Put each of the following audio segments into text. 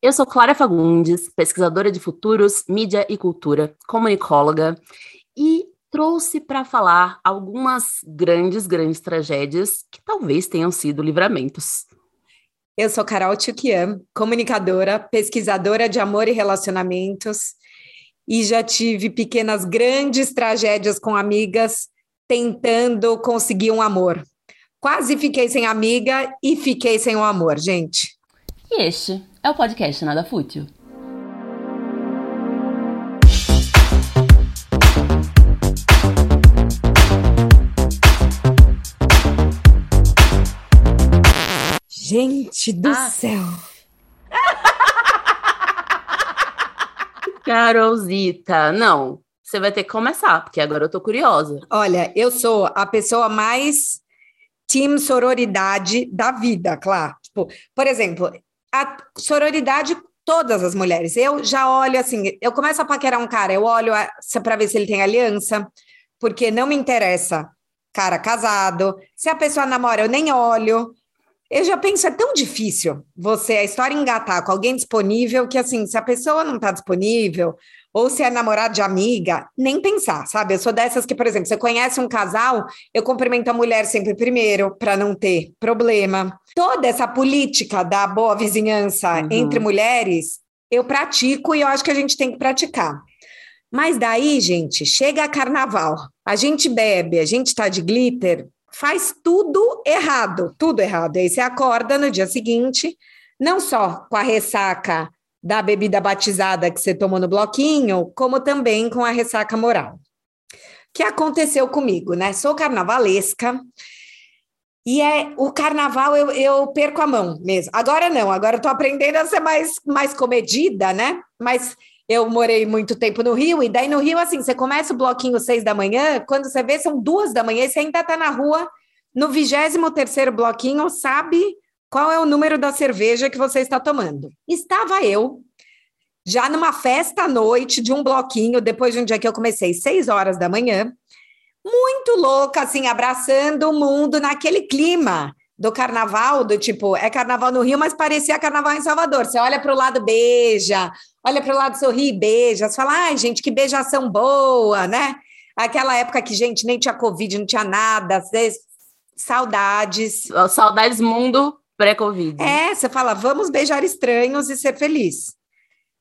Eu sou Clara Fagundes, pesquisadora de futuros, mídia e cultura, comunicóloga, e trouxe para falar algumas grandes, grandes tragédias que talvez tenham sido livramentos. Eu sou Carol Tchukian, comunicadora, pesquisadora de amor e relacionamentos, e já tive pequenas, grandes tragédias com amigas tentando conseguir um amor. Quase fiquei sem amiga e fiquei sem o um amor, gente. E este é o podcast Nada Fútil. Gente do ah. céu! Carolzita, não. Você vai ter que começar, porque agora eu tô curiosa. Olha, eu sou a pessoa mais team sororidade da vida, claro. Tipo, por exemplo, a sororidade todas as mulheres. Eu já olho assim, eu começo a paquerar um cara, eu olho para ver se ele tem aliança, porque não me interessa cara casado. Se a pessoa namora, eu nem olho. Eu já penso, é tão difícil você, a história engatar com alguém disponível, que assim, se a pessoa não está disponível, ou se é namorado de amiga, nem pensar, sabe? Eu sou dessas que, por exemplo, você conhece um casal, eu cumprimento a mulher sempre primeiro, para não ter problema. Toda essa política da boa vizinhança uhum. entre mulheres, eu pratico e eu acho que a gente tem que praticar. Mas daí, gente, chega a carnaval, a gente bebe, a gente tá de glitter, faz tudo errado, tudo errado. Aí você acorda no dia seguinte, não só com a ressaca da bebida batizada que você tomou no bloquinho, como também com a ressaca moral. Que aconteceu comigo, né? Sou carnavalesca. E é o carnaval eu, eu perco a mão mesmo. Agora não, agora eu tô aprendendo a ser mais, mais comedida, né? Mas eu morei muito tempo no Rio, e daí no Rio, assim, você começa o bloquinho seis da manhã, quando você vê, são duas da manhã, e você ainda tá na rua, no vigésimo terceiro bloquinho, sabe qual é o número da cerveja que você está tomando. Estava eu, já numa festa à noite de um bloquinho, depois de um dia que eu comecei seis horas da manhã, muito louca, assim, abraçando o mundo naquele clima do carnaval, do tipo, é carnaval no Rio, mas parecia carnaval em Salvador. Você olha para o lado, beija, olha para o lado, sorri, beija. Você fala, ai, gente, que beijação boa, né? Aquela época que, gente, nem tinha Covid, não tinha nada, saudades. Saudades mundo pré-Covid. É, você fala, vamos beijar estranhos e ser feliz.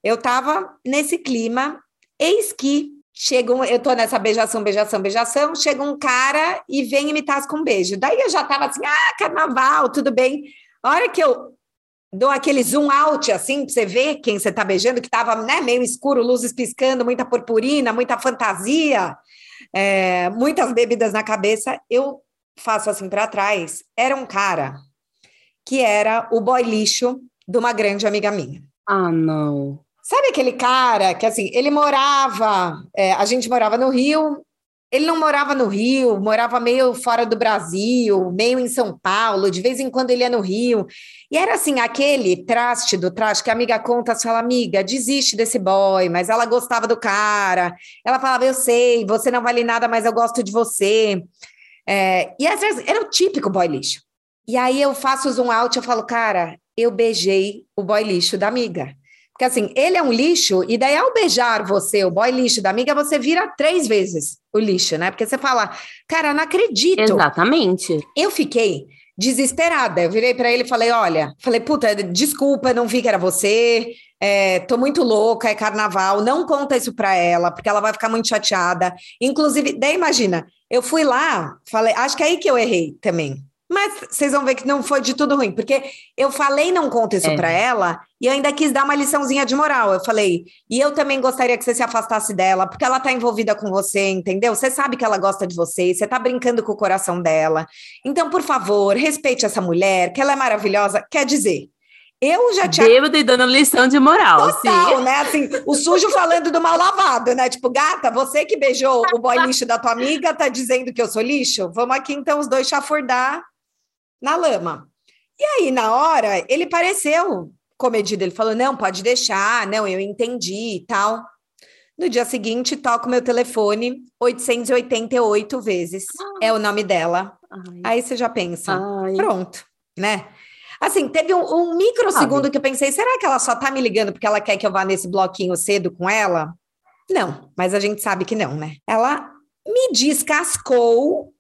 Eu estava nesse clima, eis que chega um, eu tô nessa beijação, beijação, beijação, chega um cara e vem imitar com um beijo. Daí eu já tava assim, ah, carnaval, tudo bem. A hora que eu dou aquele zoom out, assim, pra você ver quem você tá beijando, que tava né, meio escuro, luzes piscando, muita purpurina, muita fantasia, é, muitas bebidas na cabeça, eu faço assim para trás. Era um cara que era o boy lixo de uma grande amiga minha. Ah, não. Sabe aquele cara que, assim, ele morava, é, a gente morava no Rio, ele não morava no Rio, morava meio fora do Brasil, meio em São Paulo, de vez em quando ele ia no Rio. E era assim, aquele traste do traste que a amiga conta, fala, amiga, desiste desse boy, mas ela gostava do cara. Ela falava, eu sei, você não vale nada, mas eu gosto de você. É, e às vezes era o típico boy lixo. E aí eu faço zoom out, eu falo, cara, eu beijei o boy lixo da amiga. Porque assim, ele é um lixo, e daí ao beijar você, o boy lixo da amiga, você vira três vezes o lixo, né? Porque você fala, cara, não acredito. Exatamente. Eu fiquei desesperada. Eu virei para ele e falei: olha, falei, puta, desculpa, não vi que era você. É, tô muito louca, é carnaval, não conta isso pra ela, porque ela vai ficar muito chateada. Inclusive, daí imagina, eu fui lá, falei, acho que é aí que eu errei também. Mas vocês vão ver que não foi de tudo ruim, porque eu falei não conta isso é. para ela e ainda quis dar uma liçãozinha de moral. Eu falei, e eu também gostaria que você se afastasse dela, porque ela tá envolvida com você, entendeu? Você sabe que ela gosta de você, você tá brincando com o coração dela. Então, por favor, respeite essa mulher, que ela é maravilhosa. Quer dizer, eu já tinha. Bêbado e dando lição de moral. Total, sim. né? Assim, o sujo falando do mal lavado, né? Tipo, gata, você que beijou o boy lixo da tua amiga, tá dizendo que eu sou lixo? Vamos aqui então os dois chafurdar na lama. E aí, na hora, ele pareceu comedido. Ele falou: não, pode deixar, não, eu entendi e tal. No dia seguinte, toco meu telefone 888 vezes. Ah. É o nome dela. Ai. Aí você já pensa, Ai. pronto, né? Assim, teve um, um microsegundo que eu pensei, será que ela só tá me ligando porque ela quer que eu vá nesse bloquinho cedo com ela? Não, mas a gente sabe que não, né? Ela me descascou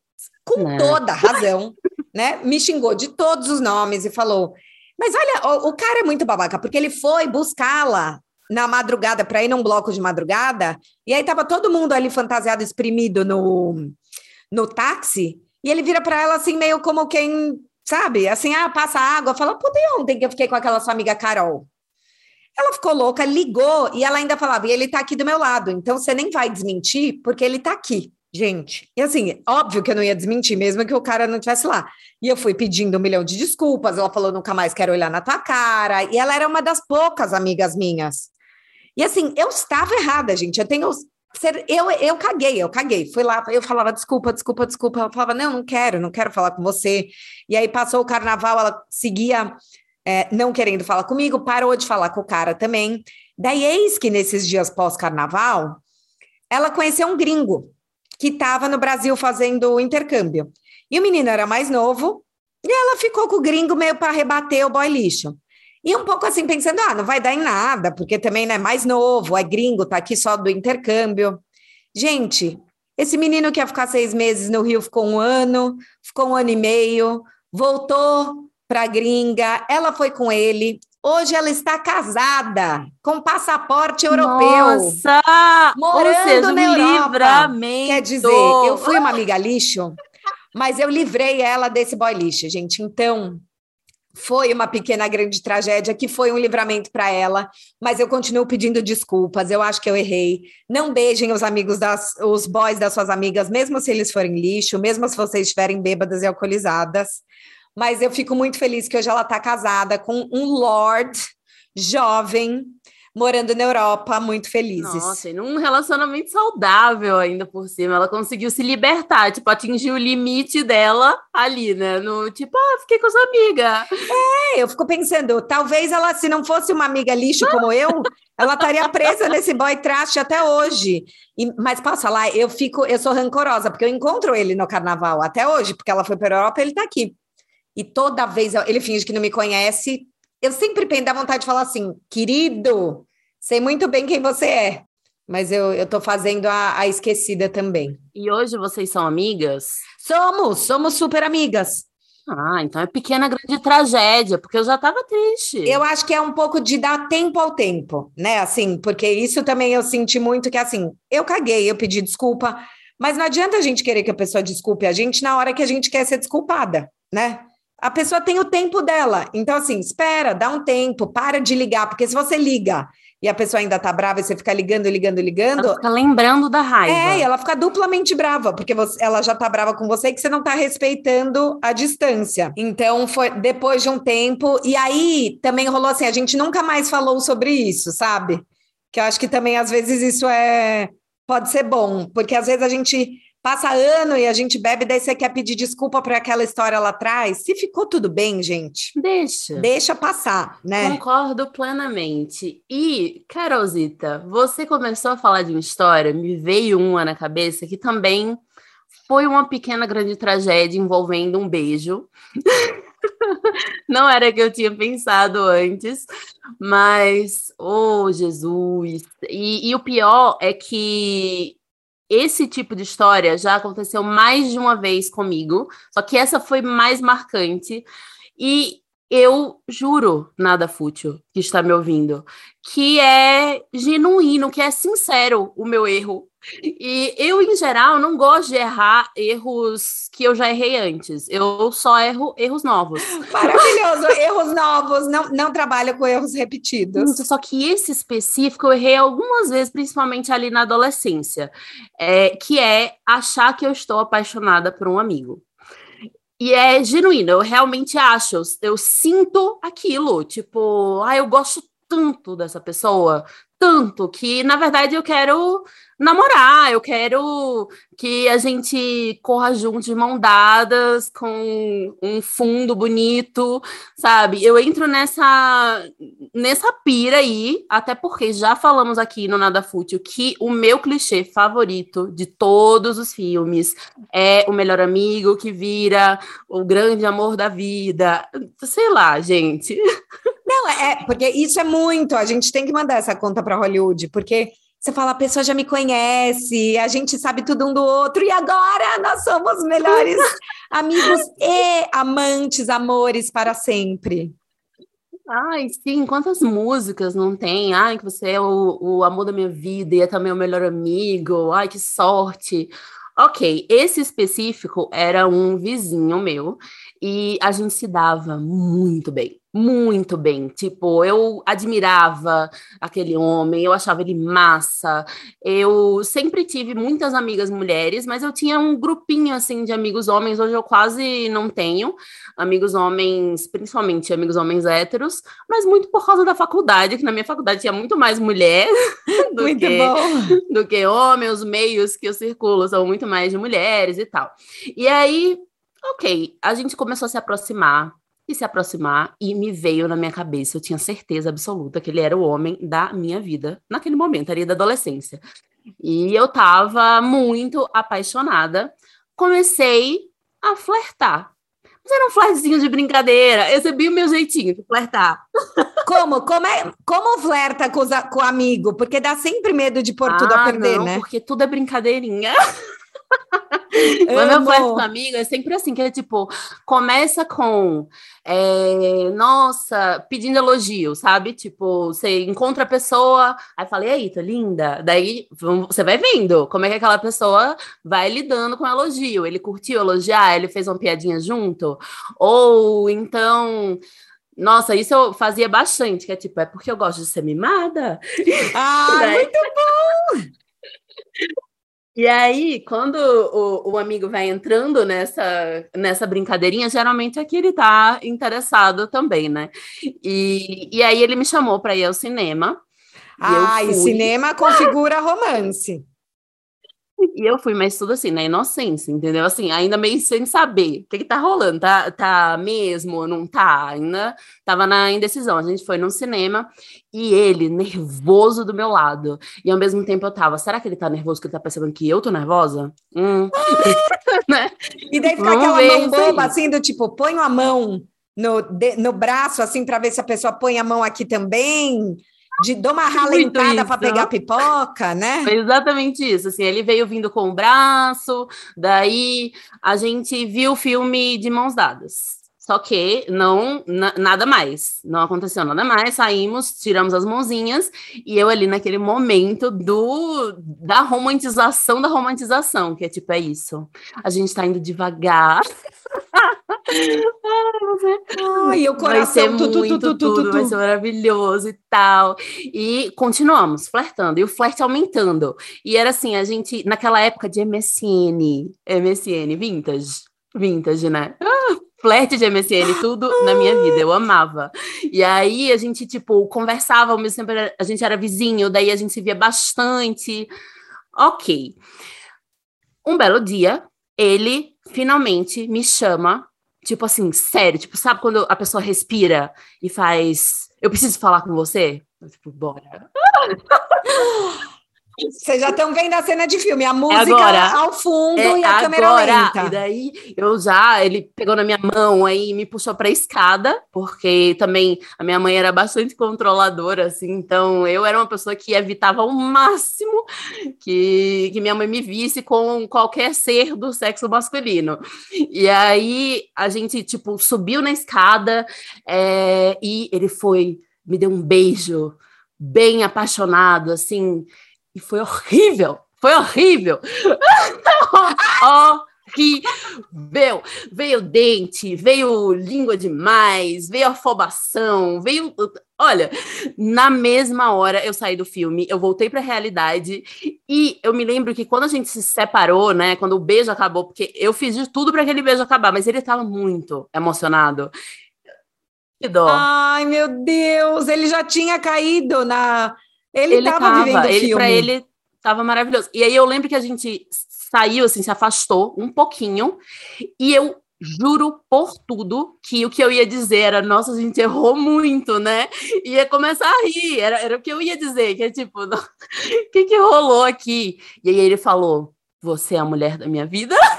com não. toda razão, né? Me xingou de todos os nomes e falou: Mas olha, o, o cara é muito babaca, porque ele foi buscá-la na madrugada para ir num bloco de madrugada, e aí tava todo mundo ali fantasiado, exprimido no, no táxi, e ele vira para ela assim, meio como quem, sabe, assim, ah, passa água, fala, puta, e ontem que eu fiquei com aquela sua amiga Carol? Ela ficou louca, ligou, e ela ainda falava, e ele tá aqui do meu lado, então você nem vai desmentir, porque ele tá aqui. Gente, e assim, óbvio que eu não ia desmentir, mesmo que o cara não estivesse lá. E eu fui pedindo um milhão de desculpas, ela falou, nunca mais quero olhar na tua cara. E ela era uma das poucas amigas minhas e assim, eu estava errada, gente. Eu tenho. Eu, eu caguei, eu caguei. Fui lá, eu falava desculpa, desculpa, desculpa. Ela falava, não, não quero, não quero falar com você. E aí passou o carnaval, ela seguia é, não querendo falar comigo, parou de falar com o cara também. Daí, eis que nesses dias pós-carnaval, ela conheceu um gringo que estava no Brasil fazendo o intercâmbio. E o menino era mais novo, e ela ficou com o gringo meio para rebater o boy lixo. E um pouco assim, pensando, ah, não vai dar em nada, porque também não é mais novo, é gringo, tá aqui só do intercâmbio. Gente, esse menino que ia ficar seis meses no Rio ficou um ano, ficou um ano e meio, voltou para a gringa, ela foi com ele. Hoje ela está casada com passaporte europeu. Nossa! Morando seja, na Europa. Livramento. Quer dizer, eu fui uma amiga lixo, mas eu livrei ela desse boy lixo, gente. Então, foi uma pequena grande tragédia que foi um livramento para ela, mas eu continuo pedindo desculpas. Eu acho que eu errei. Não beijem os amigos das os boys das suas amigas, mesmo se eles forem lixo, mesmo se vocês estiverem bêbadas e alcoolizadas. Mas eu fico muito feliz que hoje ela está casada com um lord jovem morando na Europa, muito felizes. Nossa, e num relacionamento saudável ainda por cima. Ela conseguiu se libertar, tipo, atingir o limite dela ali, né? No tipo, ah, fiquei com sua amiga. É, eu fico pensando, talvez ela, se não fosse uma amiga lixo como eu, ela estaria presa nesse boy trash até hoje. E, mas posso falar, eu fico, eu sou rancorosa, porque eu encontro ele no carnaval até hoje, porque ela foi para a Europa, ele está aqui. E toda vez ele finge que não me conhece, eu sempre tenho vontade de falar assim, querido, sei muito bem quem você é, mas eu, eu tô fazendo a, a esquecida também. E hoje vocês são amigas? Somos, somos super amigas. Ah, então é pequena grande tragédia, porque eu já estava triste. Eu acho que é um pouco de dar tempo ao tempo, né? Assim, porque isso também eu senti muito que assim, eu caguei, eu pedi desculpa, mas não adianta a gente querer que a pessoa desculpe a gente na hora que a gente quer ser desculpada, né? A pessoa tem o tempo dela. Então, assim, espera, dá um tempo, para de ligar, porque se você liga e a pessoa ainda tá brava e você fica ligando, ligando, ligando. Ela fica lembrando da raiva. É, e ela fica duplamente brava, porque você, ela já tá brava com você e que você não tá respeitando a distância. Então, foi depois de um tempo. E aí também rolou assim: a gente nunca mais falou sobre isso, sabe? Que eu acho que também às vezes isso é. Pode ser bom, porque às vezes a gente passa ano e a gente bebe, daí você quer pedir desculpa por aquela história lá atrás. Se ficou tudo bem, gente, deixa. Deixa passar, né? Concordo plenamente. E, Carolzita, você começou a falar de uma história, me veio uma na cabeça que também foi uma pequena grande tragédia envolvendo um beijo. Não era que eu tinha pensado antes, mas, oh Jesus! E, e o pior é que esse tipo de história já aconteceu mais de uma vez comigo, só que essa foi mais marcante. E eu juro, nada fútil, que está me ouvindo, que é genuíno, que é sincero o meu erro. E eu, em geral, não gosto de errar erros que eu já errei antes. Eu só erro erros novos. Maravilhoso! erros novos, não, não trabalho com erros repetidos. Só que esse específico eu errei algumas vezes, principalmente ali na adolescência, é, que é achar que eu estou apaixonada por um amigo. E é genuíno, eu realmente acho, eu, eu sinto aquilo, tipo, ah, eu gosto tanto dessa pessoa, tanto que, na verdade, eu quero namorar, eu quero que a gente corra junto de mão dadas, com um fundo bonito, sabe? Eu entro nessa nessa pira aí, até porque já falamos aqui no Nada Fútil que o meu clichê favorito de todos os filmes é o melhor amigo que vira o grande amor da vida. Sei lá, gente. Não, é, porque isso é muito, a gente tem que mandar essa conta para Hollywood, porque você fala, a pessoa já me conhece, a gente sabe tudo um do outro, e agora nós somos melhores amigos e amantes, amores para sempre. Ai, sim, quantas músicas não tem? Ai, que você é o, o amor da minha vida e é também o melhor amigo. Ai, que sorte. Ok, esse específico era um vizinho meu e a gente se dava muito bem muito bem. Tipo, eu admirava aquele homem, eu achava ele massa. Eu sempre tive muitas amigas mulheres, mas eu tinha um grupinho assim de amigos homens. Hoje eu quase não tenho amigos homens, principalmente amigos homens héteros, mas muito por causa da faculdade, que na minha faculdade tinha muito mais mulher do, muito que, bom. do que homem. Os meios que eu circulo são muito mais de mulheres e tal. E aí, ok, a gente começou a se aproximar e se aproximar, e me veio na minha cabeça, eu tinha certeza absoluta que ele era o homem da minha vida, naquele momento, ali da adolescência. E eu tava muito apaixonada. Comecei a flertar. Mas era um flertezinho de brincadeira. Eu sabia o meu jeitinho de flertar. Como? Como, é, como flerta com, os, com o amigo? Porque dá sempre medo de pôr ah, tudo a perder, não, né? porque tudo é brincadeirinha. Quando eu flerto com amiga, é sempre assim, que é tipo, começa com, é, nossa, pedindo elogio, sabe? Tipo, você encontra a pessoa, aí fala, e aí, tá linda? Daí você vai vendo como é que aquela pessoa vai lidando com o elogio. Ele curtiu elogiar, ele fez uma piadinha junto, ou então nossa, isso eu fazia bastante, que é tipo, é porque eu gosto de ser mimada. Ah, Daí... muito bom! E aí, quando o, o, amigo vai entrando nessa, nessa brincadeirinha, geralmente é que ele tá interessado também, né? E, e aí ele me chamou para ir ao cinema. Ah, e, e cinema configura romance. E eu fui, mas tudo assim, na inocência, entendeu? Assim, ainda meio sem saber o que, que tá rolando, tá, tá mesmo, não tá? Ainda tava na indecisão. A gente foi num cinema e ele, nervoso do meu lado. E ao mesmo tempo eu tava, será que ele tá nervoso que ele tá percebendo que eu tô nervosa? Hum. né? E daí fica aquela mão boba, assim, do tipo, põe a mão no, de, no braço, assim, para ver se a pessoa põe a mão aqui também de dou uma ralentada para pegar pipoca, né? Foi exatamente isso. Assim, ele veio vindo com o braço, daí a gente viu o filme de mãos dadas. Só que não nada mais, não aconteceu nada mais. Saímos, tiramos as mãozinhas e eu ali naquele momento do da romantização da romantização, que é tipo é isso. A gente tá indo devagar. Ai, o coração vai ser tu, muito tu, tu, tudo, vai ser maravilhoso e tal. E continuamos flertando, e o flerte aumentando. E era assim, a gente, naquela época de MSN, MSN, vintage, vintage, né? Ah, flerte de MSN, tudo na minha vida, eu amava. E aí a gente, tipo, conversava, ao mesmo tempo a gente era vizinho, daí a gente se via bastante. Ok. Um belo dia, ele finalmente me chama Tipo assim, sério, tipo, sabe quando a pessoa respira e faz. Eu preciso falar com você? Eu, tipo, bora. Vocês já estão vendo a cena de filme, a música agora, ao fundo é e a agora. câmera lenta. E daí eu já, ele pegou na minha mão aí me puxou para a escada, porque também a minha mãe era bastante controladora, assim, então eu era uma pessoa que evitava ao máximo que, que minha mãe me visse com qualquer ser do sexo masculino. E aí a gente, tipo, subiu na escada é, e ele foi, me deu um beijo bem apaixonado, assim, e foi horrível. Foi horrível. horrível. Veio dente, veio língua demais, veio afobação, veio. Olha, na mesma hora eu saí do filme, eu voltei para a realidade e eu me lembro que quando a gente se separou, né, quando o beijo acabou, porque eu fiz de tudo para aquele beijo acabar, mas ele estava muito emocionado. Que dó. Ai, meu Deus, ele já tinha caído na Ele, ele tava, tava vivendo ele, filme. Pra ele, tava maravilhoso. E aí eu lembro que a gente saiu, assim, se afastou um pouquinho, e eu juro por tudo que o que eu ia dizer era, nossa, a gente errou muito, né? Ia começar a rir, era, era o que eu ia dizer, que é tipo, o que que rolou aqui? E aí ele falou, você é a mulher da minha vida?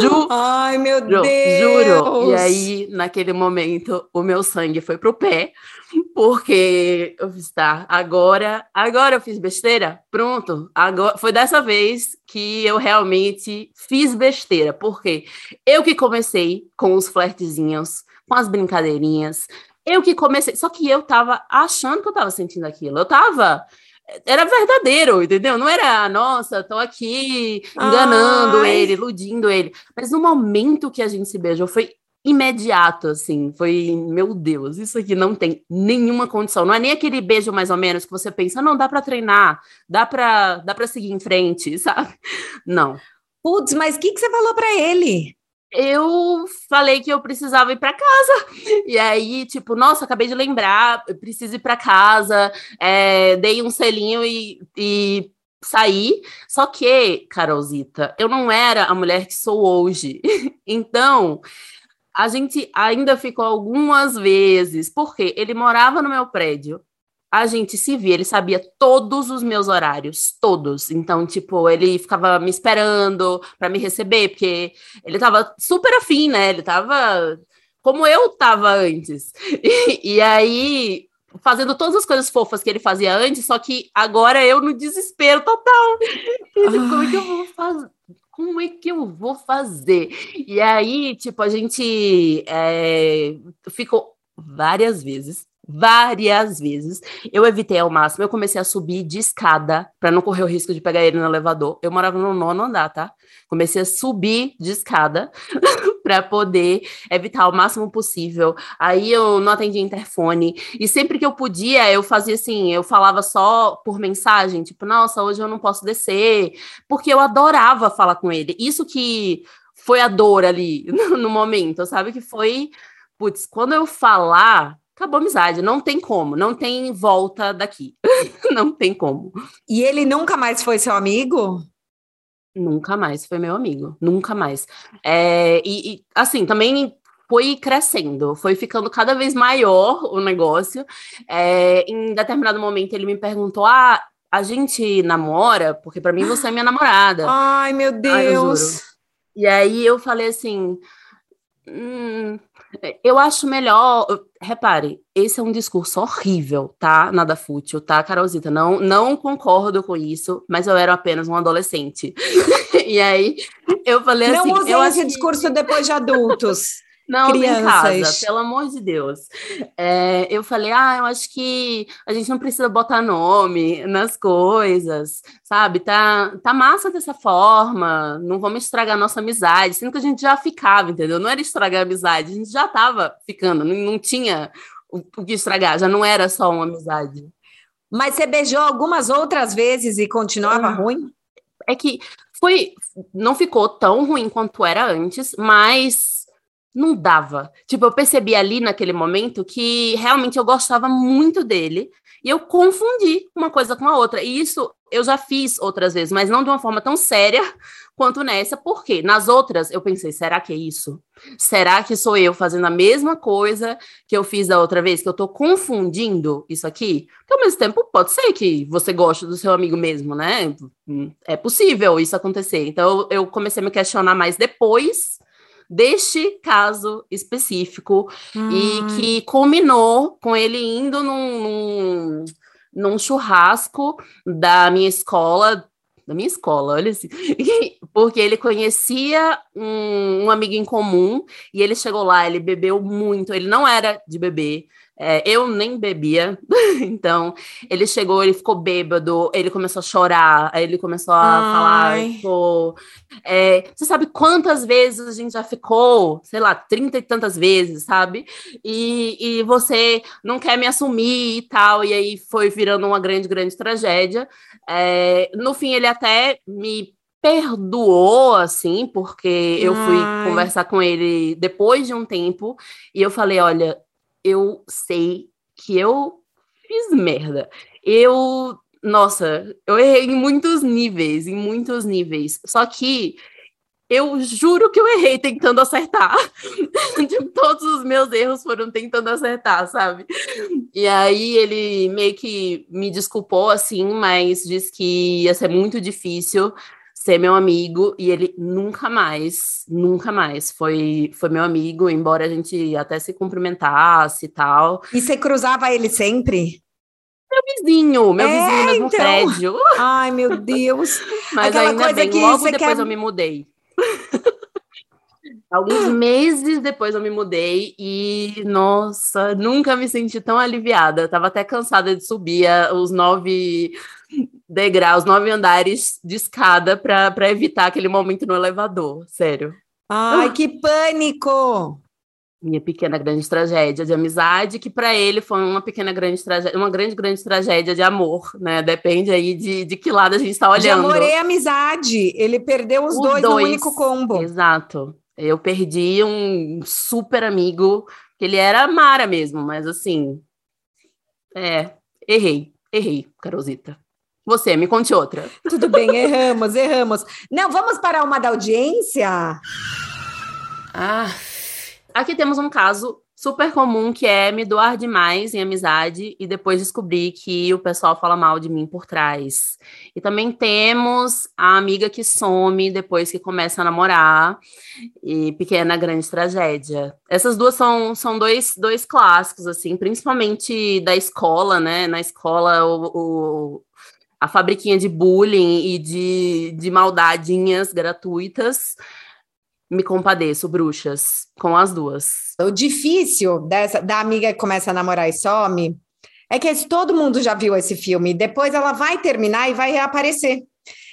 Juro. Ai, meu Deus! Juro. E aí, naquele momento, o meu sangue foi pro pé, porque eu fiz, tá, agora, agora eu fiz besteira? Pronto. Agora, foi dessa vez que eu realmente fiz besteira, porque eu que comecei com os flertezinhos, com as brincadeirinhas, eu que comecei, só que eu tava achando que eu tava sentindo aquilo. Eu tava era verdadeiro, entendeu? Não era, nossa, tô aqui enganando Ai. ele, iludindo ele. Mas no momento que a gente se beijou, foi imediato, assim. Foi, meu Deus, isso aqui não tem nenhuma condição. Não é nem aquele beijo mais ou menos que você pensa, não, dá para treinar, dá para dá pra seguir em frente, sabe? Não. Putz, mas o que, que você falou para ele? Eu falei que eu precisava ir para casa. E aí, tipo, nossa, acabei de lembrar, preciso ir para casa. É, dei um selinho e, e saí. Só que, Carolzita, eu não era a mulher que sou hoje. então, a gente ainda ficou algumas vezes, porque ele morava no meu prédio a gente se via, ele sabia todos os meus horários, todos. Então, tipo, ele ficava me esperando para me receber, porque ele tava super afim, né? Ele tava como eu tava antes. E, e aí, fazendo todas as coisas fofas que ele fazia antes, só que agora eu no desespero total. Ele, como é que eu vou fazer? Como é que eu vou fazer? E aí, tipo, a gente é, ficou várias vezes várias vezes. Eu evitei ao máximo. Eu comecei a subir de escada para não correr o risco de pegar ele no elevador. Eu morava no nono andar, tá? Comecei a subir de escada para poder evitar o máximo possível. Aí eu não atendia interfone e sempre que eu podia, eu fazia assim, eu falava só por mensagem, tipo, nossa, hoje eu não posso descer, porque eu adorava falar com ele. Isso que foi a dor ali no momento, sabe? Que foi, putz, quando eu falar acabou a amizade. Não tem como, não tem volta daqui. não tem como. E ele nunca mais foi seu amigo? Nunca mais foi meu amigo, nunca mais. É, e, e, assim, também foi crescendo, foi ficando cada vez maior o negócio. É, em determinado momento ele me perguntou: ah, a gente namora? Porque para mim você é minha namorada. Ai, meu Deus! Ai, e aí eu falei assim. Hum, eu acho melhor. Repare, esse é um discurso horrível, tá? Nada fútil, tá, Carolzita? Não, não concordo com isso, mas eu era apenas um adolescente. e aí eu falei não assim. Não usei eu esse discurso que... depois de adultos. Não, Crianças. em casa, pelo amor de Deus. É, eu falei, ah, eu acho que a gente não precisa botar nome nas coisas, sabe? Tá, tá massa dessa forma, não vamos estragar nossa amizade, sendo que a gente já ficava, entendeu? Não era estragar a amizade, a gente já tava ficando, não, não tinha o, o que estragar, já não era só uma amizade. Mas você beijou algumas outras vezes e continuava ah, ruim? É que foi, não ficou tão ruim quanto era antes, mas não dava. Tipo, eu percebi ali naquele momento que realmente eu gostava muito dele e eu confundi uma coisa com a outra. E isso eu já fiz outras vezes, mas não de uma forma tão séria quanto nessa, porque nas outras eu pensei, será que é isso? Será que sou eu fazendo a mesma coisa que eu fiz da outra vez, que eu tô confundindo isso aqui? Porque ao mesmo tempo pode ser que você goste do seu amigo mesmo, né? É possível isso acontecer. Então eu comecei a me questionar mais depois deste caso específico hum. e que culminou com ele indo num, num, num churrasco da minha escola da minha escola, olha assim, porque ele conhecia um, um, amigo em comum e ele chegou lá, ele bebeu muito, ele não era de beber, é, eu nem bebia, então ele chegou, ele ficou bêbado, ele começou a chorar, aí ele começou a Ai. falar, pô, é, você sabe quantas vezes a gente já ficou, sei lá, trinta e tantas vezes, sabe? E, e você não quer me assumir e tal, e aí foi virando uma grande, grande tragédia. É, no fim, ele até me perdoou, assim, porque eu fui Ai. conversar com ele depois de um tempo, e eu falei, olha, eu sei que eu fiz merda. Eu, nossa, eu errei em muitos níveis, em muitos níveis. Só que eu juro que eu errei tentando acertar. tipo, todos os meus erros foram tentando acertar, sabe? E aí ele meio que me desculpou assim, mas disse que ia ser muito difícil ser meu amigo e ele nunca mais, nunca mais foi foi meu amigo, embora a gente até se cumprimentasse e tal. E você cruzava ele sempre? Meu vizinho, meu é, vizinho mesmo então... prédio. Ai, meu Deus. Mas Aquela ainda coisa bem, que logo depois quer... eu me mudei. Alguns meses depois eu me mudei e, nossa, nunca me senti tão aliviada. Eu tava até cansada de subir os nove degraus, nove andares de escada para evitar aquele momento no elevador, sério. Ai, que pânico! Minha pequena grande tragédia de amizade, que para ele foi uma pequena grande tragédia, uma grande grande tragédia de amor, né? Depende aí de, de que lado a gente está olhando. De amor e amizade. Ele perdeu os, os dois, dois no único combo. Exato. Eu perdi um super amigo, que ele era Mara mesmo, mas assim. É, errei, errei, Carolzita. Você, me conte outra. Tudo bem, erramos, erramos. Não, vamos para uma da audiência? Ah, aqui temos um caso super comum que é me doar demais em amizade e depois descobrir que o pessoal fala mal de mim por trás. E também temos a amiga que some depois que começa a namorar e pequena grande tragédia. Essas duas são, são dois, dois clássicos, assim, principalmente da escola, né? Na escola, o, o a fabriquinha de bullying e de, de maldadinhas gratuitas me compadeço, bruxas, com as duas. O difícil dessa da amiga que começa a namorar e some é que todo mundo já viu esse filme. Depois ela vai terminar e vai reaparecer.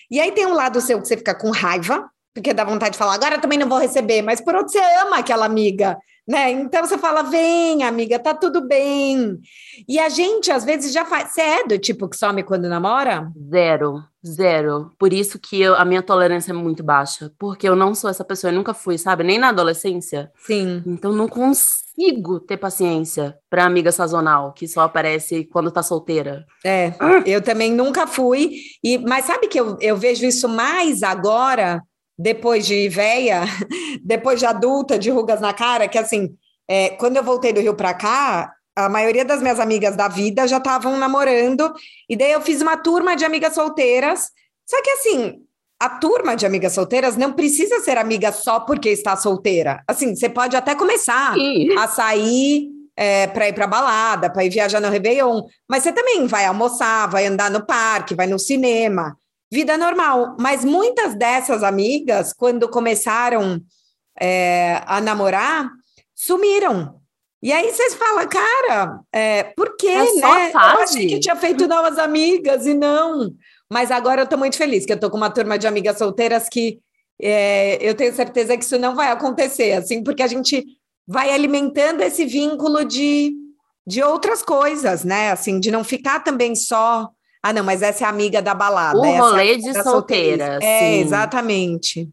E aí tem um lado seu que você fica com raiva, porque dá vontade de falar, agora também não vou receber, mas por outro você ama aquela amiga né? Então você fala, vem, amiga, tá tudo bem. E a gente, às vezes, já faz. Você é do tipo que some quando namora? Zero, zero. Por isso que eu, a minha tolerância é muito baixa. Porque eu não sou essa pessoa, eu nunca fui, sabe? Nem na adolescência. Sim. Então não consigo ter paciência pra amiga sazonal, que só aparece quando tá solteira. É, eu também nunca fui. E, mas sabe que eu, eu vejo isso mais agora depois de véia, depois de adulta, de rugas na cara, que assim, é, quando eu voltei do Rio para cá, a maioria das minhas amigas da vida já estavam namorando, e daí eu fiz uma turma de amigas solteiras. Só que assim, a turma de amigas solteiras não precisa ser amiga só porque está solteira. Assim, você pode até começar Sim. a sair é, para ir para balada, para ir viajar no Réveillon, mas você também vai almoçar, vai andar no parque, vai no cinema vida normal. Mas muitas dessas amigas, quando começaram é, a namorar, sumiram. E aí vocês falam, cara, é, por quê, é né? Eu achei que tinha feito novas amigas e não. Mas agora eu estou muito feliz que eu estou com uma turma de amigas solteiras que é, eu tenho certeza que isso não vai acontecer, assim, porque a gente vai alimentando esse vínculo de, de outras coisas, né? Assim, de não ficar também só ah, não, mas essa é a amiga da balada. O é rolê de solteira. É, sim. exatamente.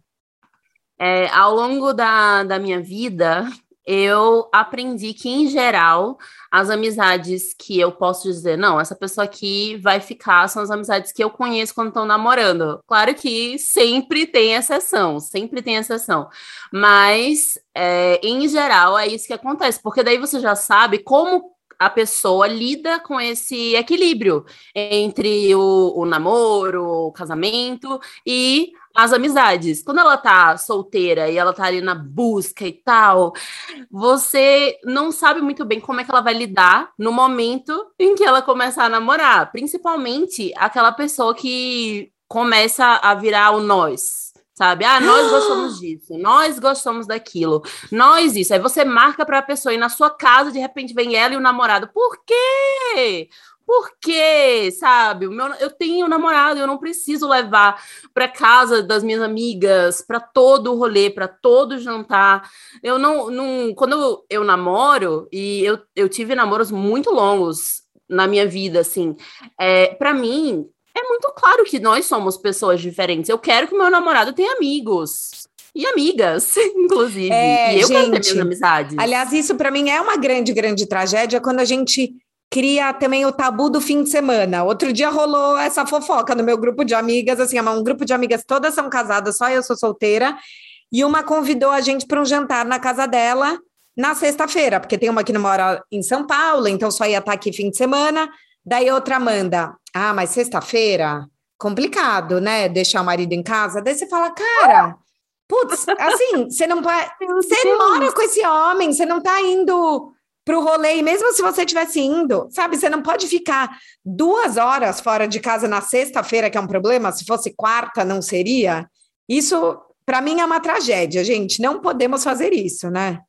É, ao longo da, da minha vida, eu aprendi que, em geral, as amizades que eu posso dizer, não, essa pessoa aqui vai ficar, são as amizades que eu conheço quando estão namorando. Claro que sempre tem exceção, sempre tem exceção. Mas, é, em geral, é isso que acontece, porque daí você já sabe como a pessoa lida com esse equilíbrio entre o, o, namoro, o casamento e as amizades. Quando ela tá solteira e ela tá ali na busca e tal, você não sabe muito bem como é que ela vai lidar no momento em que ela começar a namorar, principalmente aquela pessoa que começa a virar o nós sabe? Ah, nós gostamos disso, nós gostamos daquilo, nós isso. Aí você marca para a pessoa e na sua casa de repente vem ela e o namorado. Por quê? Por quê? Sabe? O meu, eu tenho um namorado, eu não preciso levar para casa das minhas amigas, para todo o rolê, para todo jantar. Eu não, não quando eu, eu namoro e eu, eu tive namoros muito longos na minha vida, assim, é, para mim é muito claro que nós somos pessoas diferentes. Eu quero que meu namorado tenha amigos e amigas, inclusive. É, e eu gente, quero ter minhas amizades. Aliás, isso para mim é uma grande, grande tragédia quando a gente cria também o tabu do fim de semana. Outro dia rolou essa fofoca no meu grupo de amigas, assim, um grupo de amigas todas são casadas, só eu sou solteira, e uma convidou a gente para um jantar na casa dela na sexta-feira, porque tem uma que não mora em São Paulo, então só ia estar aqui fim de semana. Daí outra manda, ah, mas sexta-feira, complicado, né? Deixar o marido em casa. Daí você fala, cara, putz, assim, você não vai. Você mora com esse homem, você não tá indo para o rolê, e mesmo se você estivesse indo, sabe, você não pode ficar duas horas fora de casa na sexta-feira, que é um problema, se fosse quarta, não seria. Isso, para mim, é uma tragédia, gente. Não podemos fazer isso, né?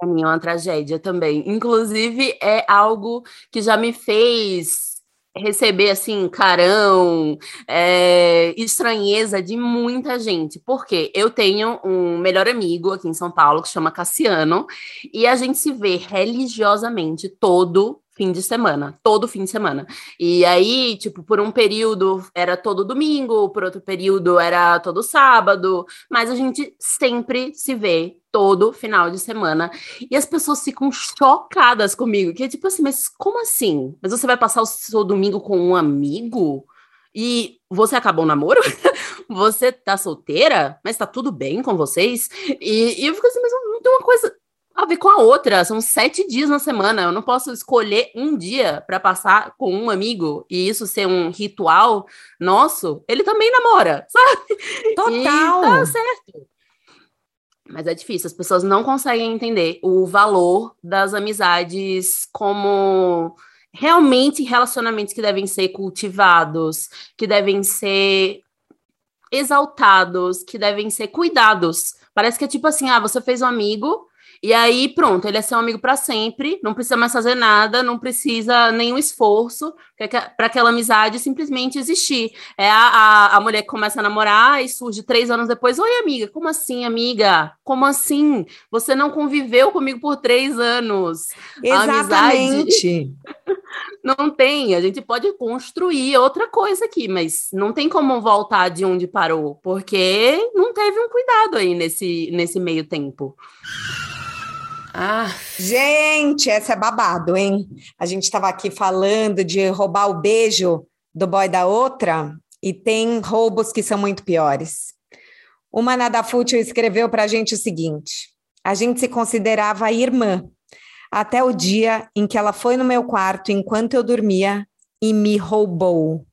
Para mim é uma tragédia também. Inclusive, é algo que já me fez receber assim carão, é, estranheza de muita gente, porque eu tenho um melhor amigo aqui em São Paulo que chama Cassiano e a gente se vê religiosamente todo fim de semana, todo fim de semana. E aí, tipo, por um período era todo domingo, por outro período era todo sábado, mas a gente sempre se vê todo final de semana. E as pessoas ficam chocadas comigo, que é tipo assim, mas como assim? Mas você vai passar o seu domingo com um amigo? E você acabou o namoro? você tá solteira? Mas tá tudo bem com vocês? E, e eu fico assim, mas não tem uma coisa a ver com a outra. São sete dias na semana. Eu não posso escolher um dia para passar com um amigo e isso ser um ritual nosso. Ele também namora, sabe? Total. E tá certo. Mas é difícil, as pessoas não conseguem entender o valor das amizades como realmente relacionamentos que devem ser cultivados, que devem ser exaltados, que devem ser cuidados. Parece que é tipo assim, ah, você fez um amigo, e aí, pronto, ele é seu amigo para sempre, não precisa mais fazer nada, não precisa nenhum esforço para aquela amizade simplesmente existir. É a, a, a, mulher que começa a namorar e surge três anos depois: Oi, amiga, como assim, amiga? Como assim? Você não conviveu comigo por três anos. Exatamente. não tem, a gente pode construir outra coisa aqui, mas não tem como voltar de onde parou, porque não teve um cuidado aí nesse, nesse meio tempo. Ah. Gente, essa é babado, hein? A gente estava aqui falando de roubar o beijo do boy da outra e tem roubos que são muito piores. Uma nada fútil escreveu para a gente o seguinte: a gente se considerava irmã até o dia em que ela foi no meu quarto enquanto eu dormia e me roubou.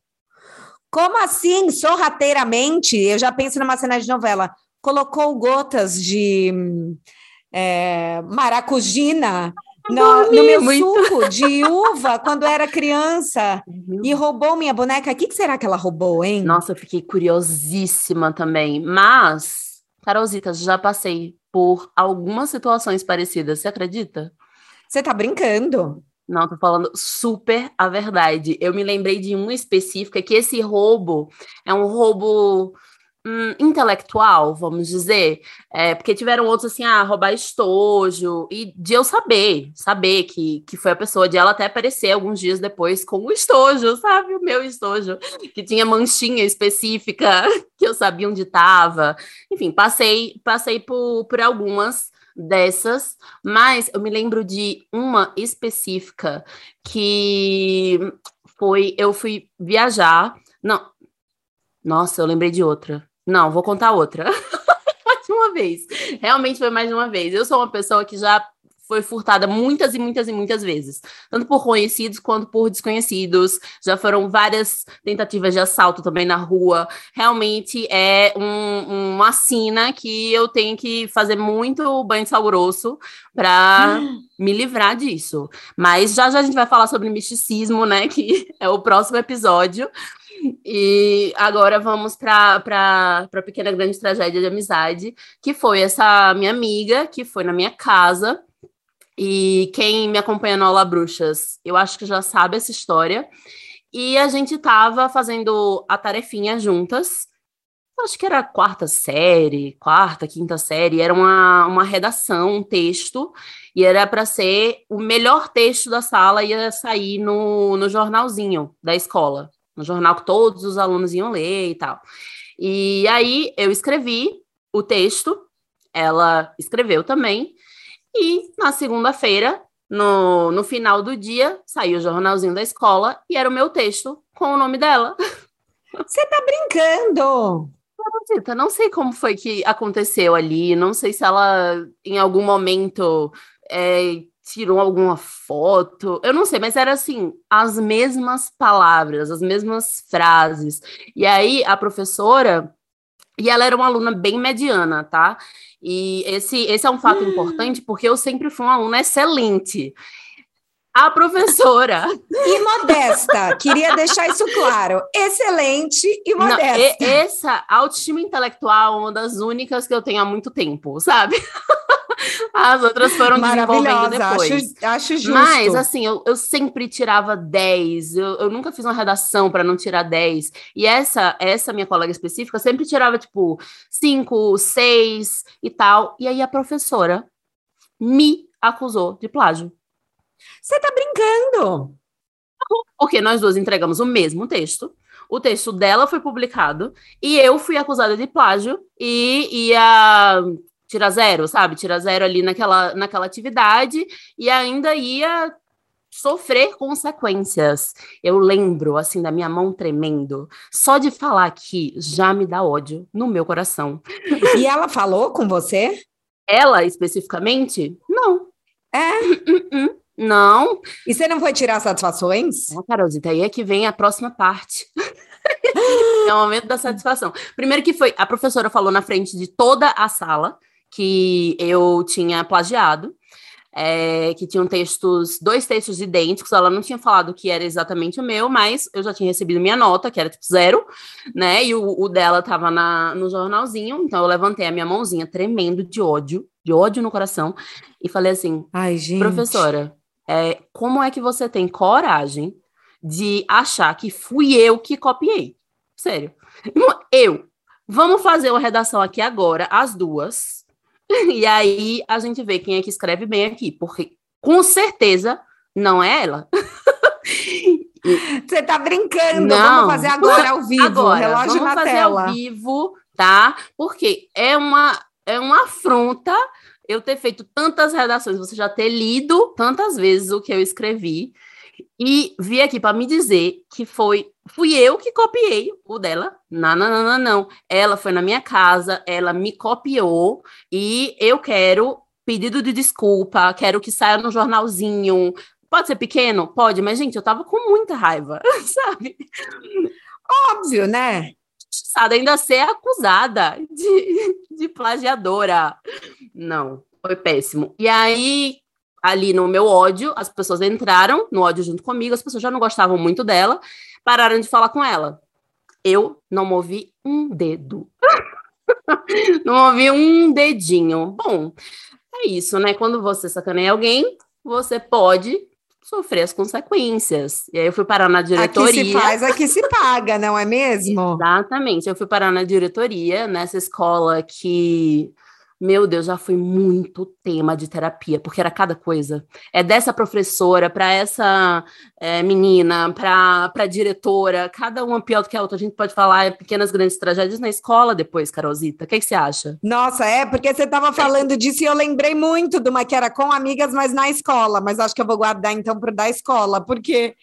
Como assim, sorrateiramente? Eu já penso numa cena de novela. Colocou gotas de é, maracujina no, no, meu suco de uva quando era criança e roubou minha boneca. O que, que, será que ela roubou, hein? Nossa, eu fiquei curiosíssima também. Mas, Carolzita, já passei por algumas situações parecidas, você acredita? Você tá brincando? Não, tô falando super a verdade. Eu me lembrei de um específico, é que esse roubo é um roubo hum, intelectual, vamos dizer, é, porque tiveram outros assim, ah, roubar estojo, e de eu saber, saber que, que foi a pessoa, de ela até aparecer alguns dias depois com o estojo, sabe? O meu estojo, que tinha manchinha específica, que eu sabia onde estava. Enfim, passei, passei por, por algumas dessas, mas eu me lembro de uma específica que foi, eu fui viajar, não, nossa, eu lembrei de outra. Não, vou contar outra. mais uma vez. Realmente foi mais de uma vez. Eu sou uma pessoa que já foi furtada muitas e muitas e muitas vezes, tanto por conhecidos quanto por desconhecidos. Já foram várias tentativas de assalto também na rua. Realmente é um, uma sina que eu tenho que fazer muito banho de sal grosso para me livrar disso. Mas já já a gente vai falar sobre misticismo, né? Que é o próximo episódio. E agora vamos para a pequena grande tragédia de amizade, que foi essa minha amiga que foi na minha casa. E quem me acompanha no Aula Bruxas, eu acho que já sabe essa história. E a gente estava fazendo a tarefinha juntas. Acho que era quarta série, quarta, quinta série. Era uma, uma redação, um texto. E era para ser o melhor texto da sala, ia sair no, no jornalzinho da escola no jornal que todos os alunos iam ler e tal. E aí eu escrevi o texto, ela escreveu também, e na segunda-feira no, no final do dia, saiu o jornalzinho da escola e era o meu texto com o nome dela. Você tá brincando? Rosita, não sei como foi que aconteceu ali, não sei se ela em algum momento é, tirou alguma foto, eu não sei, mas era assim, as mesmas palavras, as mesmas frases. E aí a professora, e ela era uma aluna bem mediana, tá? E esse, esse é um fato hum. importante porque eu sempre fui uma aluna excelente a professora. E modesta, queria deixar isso claro. Excelente e modesta. Não, essa autoestima intelectual é uma das únicas que eu tenho há muito tempo, sabe? As outras foram desenvolvendo depois. Acho, acho justo. Mas, assim, eu, eu sempre tirava 10. Eu, eu nunca fiz uma redação para não tirar 10. E essa, essa minha colega específica sempre tirava, tipo, 5, 6 e tal. E aí a professora me acusou de plágio. Você tá brincando? Porque nós duas entregamos o mesmo texto. O texto dela foi publicado e eu fui acusada de plágio e ia tirar zero, sabe? Tirar zero ali naquela, naquela atividade e ainda ia sofrer consequências. Eu lembro, assim, da minha mão tremendo. Só de falar aqui já me dá ódio no meu coração. E ela falou com você? Ela, especificamente? Não. É? Uh -uh. Não. E você não foi tirar satisfações? Não, Carolzita, aí é que vem a próxima parte. é o momento da satisfação. Primeiro que foi, a professora falou na frente de toda a sala que eu tinha plagiado, é, que tinham textos, dois textos idênticos, ela não tinha falado que era exatamente o meu, mas eu já tinha recebido minha nota, que era tipo zero, né, e o, o dela tava na, no jornalzinho, então eu levantei a minha mãozinha tremendo de ódio, de ódio no coração, e falei assim, Ai, gente. professora, é, como é que você tem coragem de achar que fui eu que copiei? Sério. Eu. Vamos fazer uma redação aqui agora, as duas. E aí a gente vê quem é que escreve bem aqui, porque com certeza não é ela. Você tá brincando? Não. Vamos fazer agora ao vivo, agora, relógio vamos na fazer tela. ao vivo, tá? Porque é uma é uma afronta eu ter feito tantas redações, você já ter lido tantas vezes o que eu escrevi e vir aqui para me dizer que foi fui eu que copiei o dela. Não, não, não, não, não. Ela foi na minha casa, ela me copiou e eu quero pedido de desculpa, quero que saia no jornalzinho. Pode ser pequeno? Pode, mas gente, eu tava com muita raiva, sabe? Óbvio, né? Ainda ser acusada de, de plagiadora. Não, foi péssimo. E aí, ali no meu ódio, as pessoas entraram no ódio junto comigo, as pessoas já não gostavam muito dela, pararam de falar com ela. Eu não movi um dedo. não movi um dedinho. Bom, é isso, né? Quando você sacaneia alguém, você pode sofrer as consequências. E aí eu fui parar na diretoria. Aqui se faz, aqui se paga, não é mesmo? Exatamente. Eu fui parar na diretoria, nessa escola que meu Deus, já foi muito tema de terapia, porque era cada coisa. É dessa professora para essa é, menina, para a diretora, cada uma pior do que a outra. A gente pode falar é pequenas, grandes tragédias na escola depois, Carolzita. O que, você acha? Nossa, é, porque você estava falando disso e eu lembrei muito de uma que era com amigas, mas na escola. Mas acho que eu vou guardar então para da escola, porque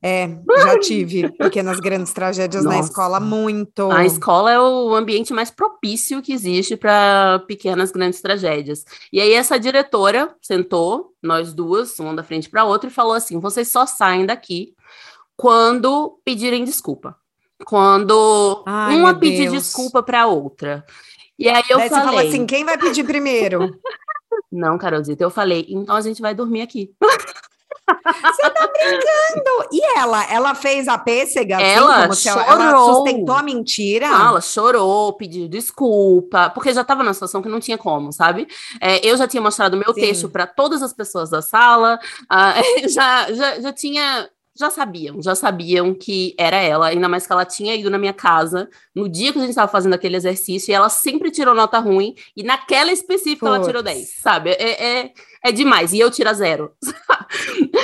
é, já tive pequenas grandes tragédias Nossa. na escola, muito. A escola é o ambiente mais propício que existe para pequenas grandes tragédias. E aí essa diretora sentou, nós duas, uma da frente para outra, e falou assim: vocês só saem daqui quando pedirem desculpa. Quando Ai, uma pedir Deus. desculpa para outra. E aí eu Daí falei. Você fala assim: quem vai pedir primeiro? Não, Carolzita, eu falei, então a gente vai dormir aqui. Você tá brincando! E ela? Ela fez a pêssega? Assim, ela assim, chorou. Ela sustentou a mentira? Não, ela chorou, pediu desculpa, porque já tava numa situação que não tinha como, sabe? É, eu já tinha mostrado meu Sim. texto para todas as pessoas da sala, uh, já, já, já tinha já sabiam, já sabiam que era ela, ainda mais que ela tinha ido na minha casa no dia que a gente estava fazendo aquele exercício e ela sempre tirou nota ruim e naquela específica Puts. ela tirou 10, sabe? É, é, é demais. E eu tiro zero.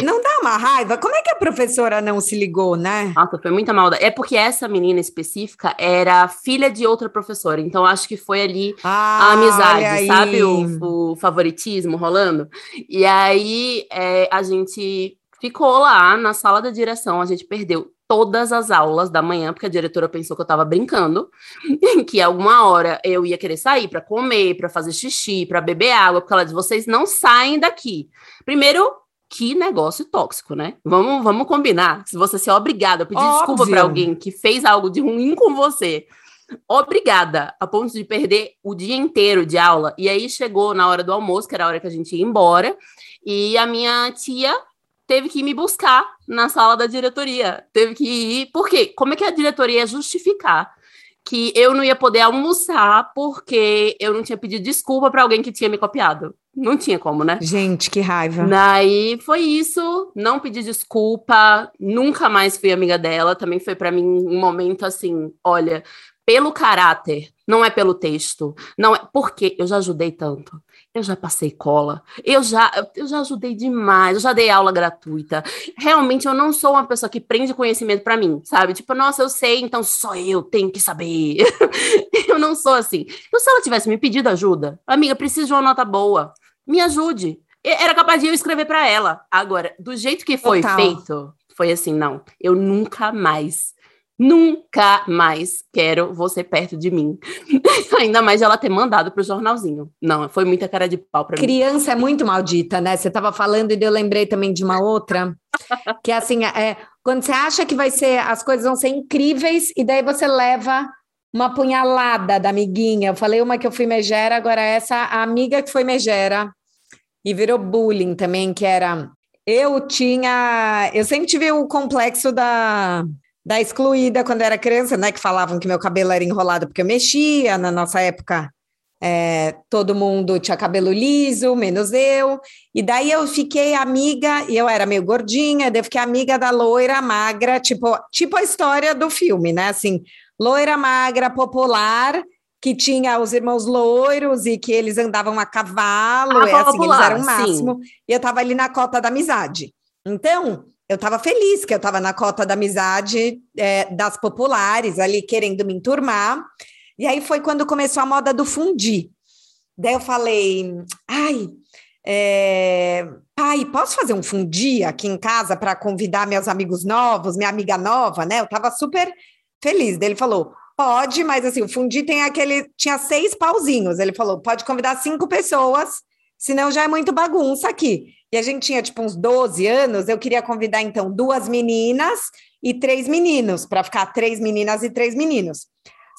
Não dá uma raiva? Como é que a professora não se ligou, né? Nossa, foi muita maldade. É porque essa menina específica era filha de outra professora. Então, acho que foi ali ah, a amizade, sabe? O, o, favoritismo rolando. E aí, é, a gente ficou lá na sala da direção. A gente perdeu todas as aulas da manhã, porque a diretora pensou que eu estava brincando, que alguma hora eu ia querer sair para comer, para fazer xixi, para beber água, porque ela disse: vocês não saem daqui. Primeiro, que negócio tóxico, né? Vamos, vamos combinar. Se você ser obrigada a pedir Óbvio. desculpa para alguém que fez algo de ruim com você, obrigada, a ponto de perder o dia inteiro de aula. E aí chegou na hora do almoço, que era a hora que a gente ia embora, e a minha tia teve que me buscar na sala da diretoria. Teve que ir. Por quê? Como é que a diretoria ia justificar que eu não ia poder almoçar porque eu não tinha pedido desculpa para alguém que tinha me copiado? Não tinha como, né? Gente, que raiva. Daí foi isso, não pedi desculpa, nunca mais fui amiga dela. Também foi para mim um momento assim, olha, pelo caráter, não é pelo texto, não é porque eu já ajudei tanto. Eu já passei cola, eu já, eu já ajudei demais, eu já dei aula gratuita. Realmente eu não sou uma pessoa que prende conhecimento para mim, sabe? Tipo, nossa, eu sei, então só eu tenho que saber. eu não sou assim. Então, se ela tivesse me pedido ajuda, amiga, preciso de uma nota boa, me ajude. Era capaz de eu escrever para ela. Agora, do jeito que foi Total. feito, foi assim, não, eu nunca mais Nunca mais quero você perto de mim. Ainda mais ela ter mandado pro jornalzinho. Não, foi muita cara de pau pra Criança mim. Criança é muito maldita, né? Você tava falando e eu lembrei também de uma outra. que é assim, é, quando você acha que vai ser, as coisas vão ser incríveis, e daí você leva uma punhalada da amiguinha. Eu falei uma que eu fui megera, agora essa, a amiga que foi megera. E virou bullying também, que era. Eu tinha. Eu sempre tive o complexo da da excluída quando era criança, né? Que falavam que meu cabelo era enrolado porque eu mexia. Na nossa época, é, todo mundo tinha cabelo liso, menos eu. E daí eu fiquei amiga, e eu era meio gordinha, daí eu fiquei amiga da loira magra, tipo, tipo a história do filme, né? Assim, loira magra popular. Que tinha os irmãos loiros e que eles andavam a cavalo, ah, e assim, popular, eles eram o máximo. Sim. E eu tava ali na cota da amizade. Então, eu estava feliz que eu estava na cota da amizade é, das populares, ali querendo me enturmar. E aí foi quando começou a moda do fundir. Daí eu falei, ai, é, pai, posso fazer um fundir aqui em casa para convidar meus amigos novos, minha amiga nova, né? Eu estava super feliz. Daí ele falou, pode, mas assim, o fundir tem aquele, tinha seis pauzinhos. Ele falou, pode convidar cinco pessoas, senão já é muito bagunça aqui e a gente tinha tipo uns 12 anos, eu queria convidar então duas meninas e três meninos, para ficar três meninas e três meninos.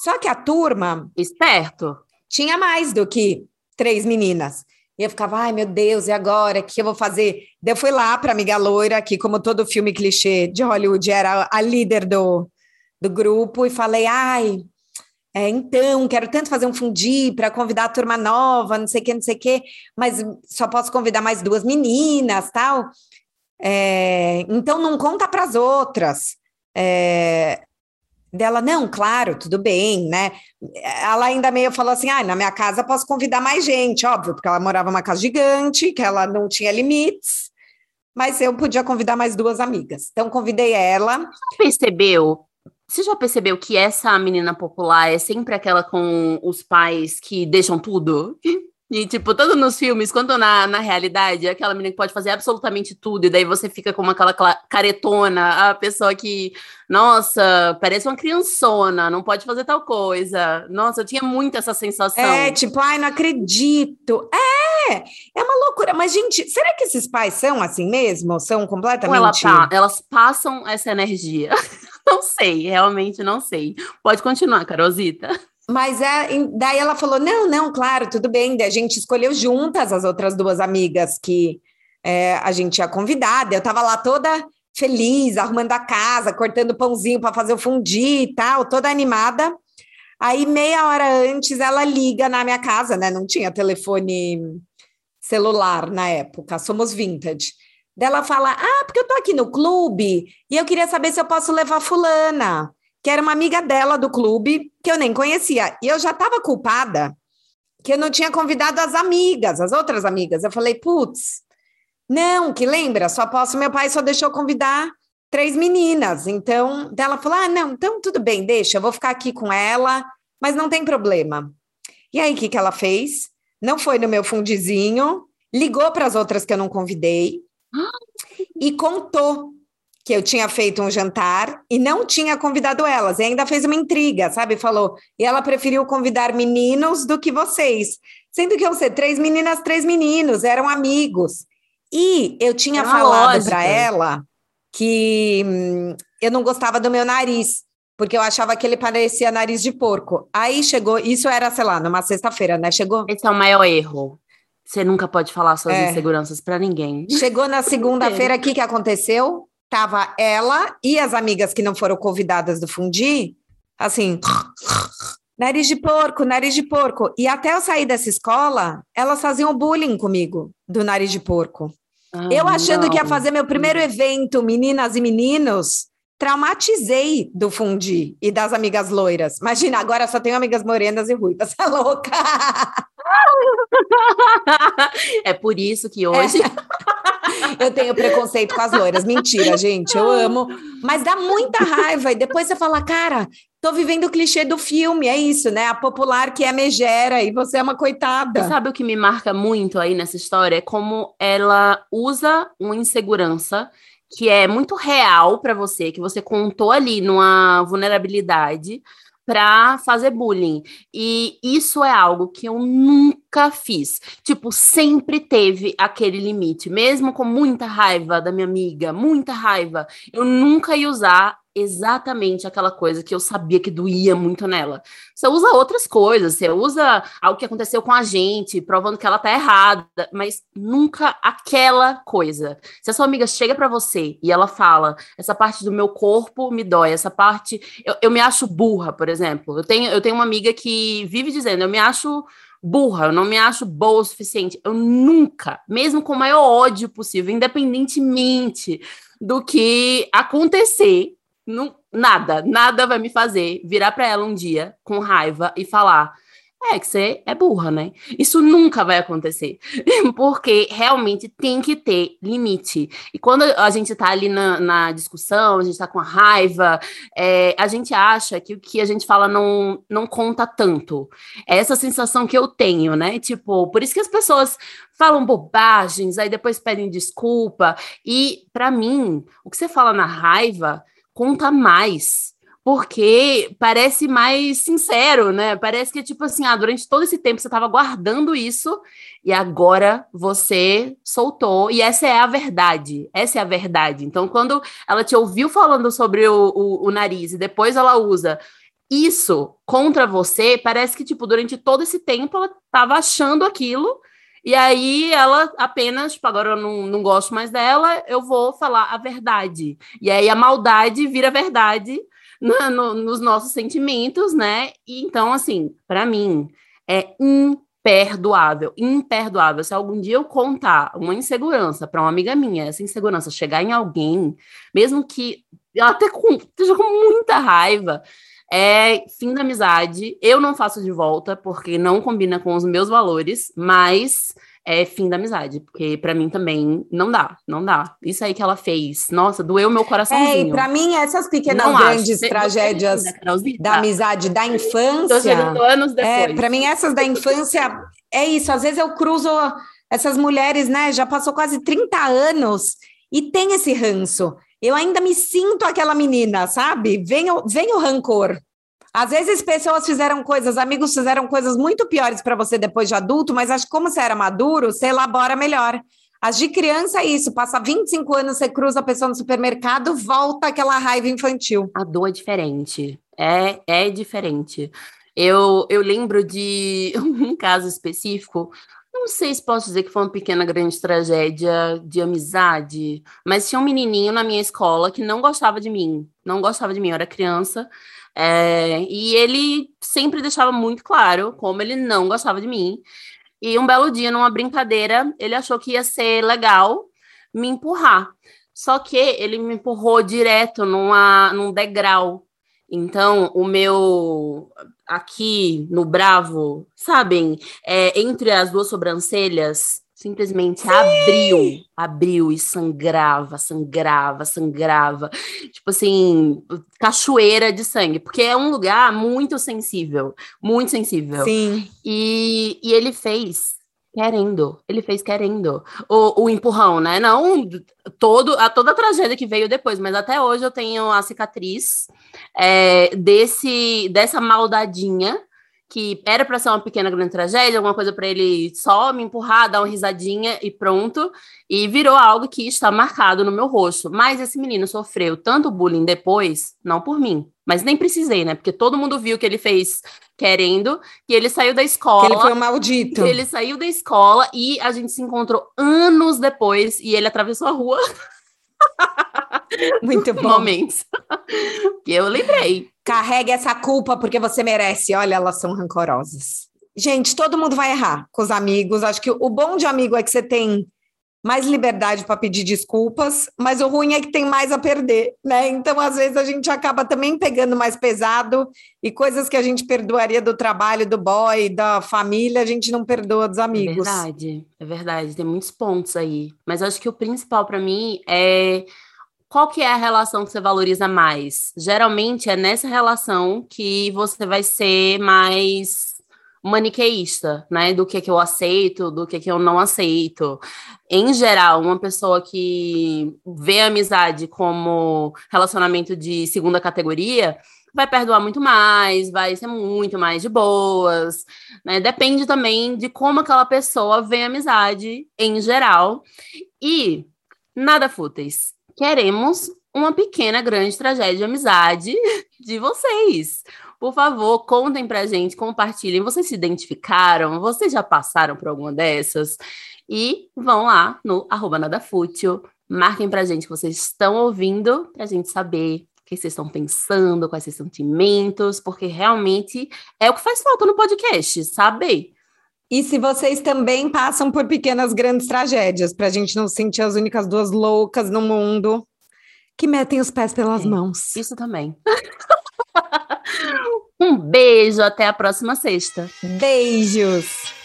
Só que a turma. Esperto. Tinha mais do que três meninas. E eu ficava, ai meu Deus, e agora? O que eu vou fazer? Daí eu fui lá para Amiga Loira, que, como todo filme clichê de Hollywood, era a líder do, do grupo, e falei, ai, é, então, quero tanto fazer um fundi para convidar a turma nova, não sei o que, não sei o que, mas só posso convidar mais duas meninas, tal. É, então, não conta para as outras. É, dela, não, claro, tudo bem, né? Ela ainda meio falou assim: ah, na minha casa posso convidar mais gente, óbvio, porque ela morava numa casa gigante, que ela não tinha limites, mas eu podia convidar mais duas amigas. Então, convidei ela. Você percebeu você já percebeu que essa menina popular é sempre aquela com os pais que deixam tudo? E, tipo, tanto nos filmes quanto na, na realidade, é aquela menina que pode fazer absolutamente tudo, e daí você fica com aquela caretona, a pessoa que, nossa, parece uma criançona, não pode fazer tal coisa. Nossa, eu tinha muito essa sensação. É, tipo, ai, não acredito. É, é uma loucura. Mas, gente, será que esses pais são assim mesmo? São completamente. Ela tá, elas passam essa energia. não sei, realmente não sei. Pode continuar, Carolzita. Mas é, daí ela falou: não, não, claro, tudo bem. Daí a gente escolheu juntas as outras duas amigas que é, a gente ia convidar. Eu estava lá toda feliz, arrumando a casa, cortando pãozinho para fazer o fundi e tal, toda animada. Aí, meia hora antes, ela liga na minha casa, né? Não tinha telefone celular na época, somos vintage. Dela fala: Ah, porque eu tô aqui no clube e eu queria saber se eu posso levar fulana, que era uma amiga dela do clube, que eu nem conhecia. E eu já estava culpada que eu não tinha convidado as amigas, as outras amigas. Eu falei, putz, não, que lembra, só posso, meu pai só deixou convidar três meninas. Então, dela falou: ah, não, então tudo bem, deixa, eu vou ficar aqui com ela, mas não tem problema. E aí, o que, que ela fez? Não foi no meu fundizinho, ligou para as outras que eu não convidei e contou que eu tinha feito um jantar e não tinha convidado elas, e ainda fez uma intriga, sabe? Falou, e ela preferiu convidar meninos do que vocês. Sendo que eu sei, três meninas, três meninos, eram amigos. E eu tinha é falado para ela que hum, eu não gostava do meu nariz, porque eu achava que ele parecia nariz de porco. Aí chegou, isso era, sei lá, numa sexta-feira, né? Chegou. Esse é o maior erro. Você nunca pode falar suas é. inseguranças para ninguém. Chegou na segunda-feira, o que, que aconteceu? Tava ela e as amigas que não foram convidadas do Fundi, assim, nariz de porco, nariz de porco. E até eu sair dessa escola, elas faziam bullying comigo, do nariz de porco. Ah, eu achando não. que ia fazer meu primeiro evento, meninas e meninos, traumatizei do Fundi e das amigas loiras. Imagina, agora só tenho amigas morenas e ruivas. Tá louca? É por isso que hoje. É. Eu tenho preconceito com as loiras. Mentira, gente. Eu amo. Mas dá muita raiva. E depois você fala, cara, tô vivendo o clichê do filme. É isso, né? A popular que é megera e você é uma coitada. Você sabe o que me marca muito aí nessa história? É como ela usa uma insegurança que é muito real para você, que você contou ali numa vulnerabilidade para fazer bullying. E isso é algo que eu nunca fiz. Tipo, sempre teve aquele limite, mesmo com muita raiva da minha amiga, muita raiva, eu nunca ia usar exatamente aquela coisa que eu sabia que doía muito nela. Você usa outras coisas, você usa algo que aconteceu com a gente, provando que ela tá errada, mas nunca aquela coisa. Se a sua amiga chega para você e ela fala: essa parte do meu corpo me dói, essa parte. Eu, eu me acho burra, por exemplo. Eu tenho, eu tenho uma amiga que vive dizendo: eu me acho burra, eu não me acho boa o suficiente. Eu nunca, mesmo com o maior ódio possível, independentemente do que acontecer, não, nada, nada vai me fazer virar para ela um dia com raiva e falar: é que você é burra, né? Isso nunca vai acontecer, porque realmente tem que ter limite. E quando a gente tá ali na, na discussão, a gente tá com raiva, é, a gente acha que o que a gente fala não, não conta tanto. É essa sensação que eu tenho, né? Tipo, por isso que as pessoas falam bobagens, aí depois pedem desculpa. E, para mim, o que você fala na raiva conta mais. Porque parece mais sincero, né? Parece que, tipo assim, ah, durante todo esse tempo você estava guardando isso e agora você soltou. E essa é a verdade. Essa é a verdade. Então, quando ela te ouviu falando sobre o, o, o nariz e depois ela usa isso contra você, parece que, tipo, durante todo esse tempo ela estava achando aquilo e aí ela apenas, tipo, agora eu não, não gosto mais dela, eu vou falar a verdade. E aí a maldade vira verdade no, no, nos nossos sentimentos, né? E então, assim, para mim, é imperdoável, imperdoável. Se algum dia eu contar uma insegurança para uma amiga minha, essa insegurança chegar em alguém, mesmo que ela até com, esteja com muita raiva, é fim da amizade. Eu não faço de volta, porque não combina com os meus valores, mas é fim da amizade, porque para mim também não dá, não dá. Isso aí que ela fez, nossa, doeu meu coraçãozinho. É, para mim essas pequenas não grandes acho. tragédias da amizade da infância, anos é, depois. É, para mim essas da infância é isso, às vezes eu cruzo essas mulheres, né, já passou quase 30 anos e tem esse ranço eu ainda me sinto aquela menina, sabe? Vem o, vem o rancor. Às vezes pessoas fizeram coisas, amigos fizeram coisas muito piores para você depois de adulto, mas acho que como você era maduro, você elabora melhor. As de criança é isso, passa 25 anos, você cruza a pessoa no supermercado, volta aquela raiva infantil. A dor é diferente. É, é diferente. Eu, eu lembro de um caso específico não sei se posso dizer que foi uma pequena grande tragédia de amizade, mas tinha um menininho na minha escola que não gostava de mim, não gostava de mim, eu era criança, é, e ele sempre deixava muito claro como ele não gostava de mim. E um belo dia, numa brincadeira, ele achou que ia ser legal me empurrar. Só que ele me empurrou direto numa, num degrau. Então, o meu aqui no Bravo, sabem, é, entre as duas sobrancelhas, simplesmente Sim. abriu, abriu e sangrava, sangrava, sangrava. Tipo assim, cachoeira de sangue, porque é um lugar muito sensível, muito sensível. Sim. E, e ele fez querendo. Ele fez querendo. O, o empurrão, né? Não todo, a toda a tragédia que veio depois, mas até hoje eu tenho a cicatriz é, desse dessa maldadinha que era para ser uma pequena grande tragédia, alguma coisa para ele só me empurrar, dar uma risadinha e pronto, e virou algo que está marcado no meu rosto. Mas esse menino sofreu tanto bullying depois, não por mim, mas nem precisei, né? Porque todo mundo viu que ele fez querendo, que ele saiu da escola. Que ele foi um maldito. Que ele saiu da escola e a gente se encontrou anos depois e ele atravessou a rua. Muito bom. Momentos. que eu lembrei. Carregue essa culpa porque você merece. Olha, elas são rancorosas. Gente, todo mundo vai errar com os amigos. Acho que o bom de amigo é que você tem mais liberdade para pedir desculpas, mas o ruim é que tem mais a perder, né? Então, às vezes, a gente acaba também pegando mais pesado e coisas que a gente perdoaria do trabalho, do boy, da família, a gente não perdoa dos amigos. É verdade, é verdade. Tem muitos pontos aí. Mas acho que o principal para mim é qual que é a relação que você valoriza mais? Geralmente é nessa relação que você vai ser mais maniqueísta, né? Do que que eu aceito, do que que eu não aceito. Em geral, uma pessoa que vê a amizade como relacionamento de segunda categoria, vai perdoar muito mais, vai ser muito mais de boas, né? Depende também de como aquela pessoa vê a amizade em geral. E nada fúteis queremos uma pequena, grande tragédia de amizade de vocês. Por favor, contem pra gente, compartilhem. Vocês se identificaram? Vocês já passaram por alguma dessas? E vão lá no arroba nadafútil, marquem pra gente que vocês estão ouvindo, pra gente saber o que vocês estão pensando, quais seus sentimentos, porque realmente é o que faz falta no podcast, saber e se vocês também passam por pequenas grandes tragédias, para a gente não sentir as únicas duas loucas no mundo que metem os pés pelas é, mãos. Isso também. um beijo, até a próxima sexta. Beijos!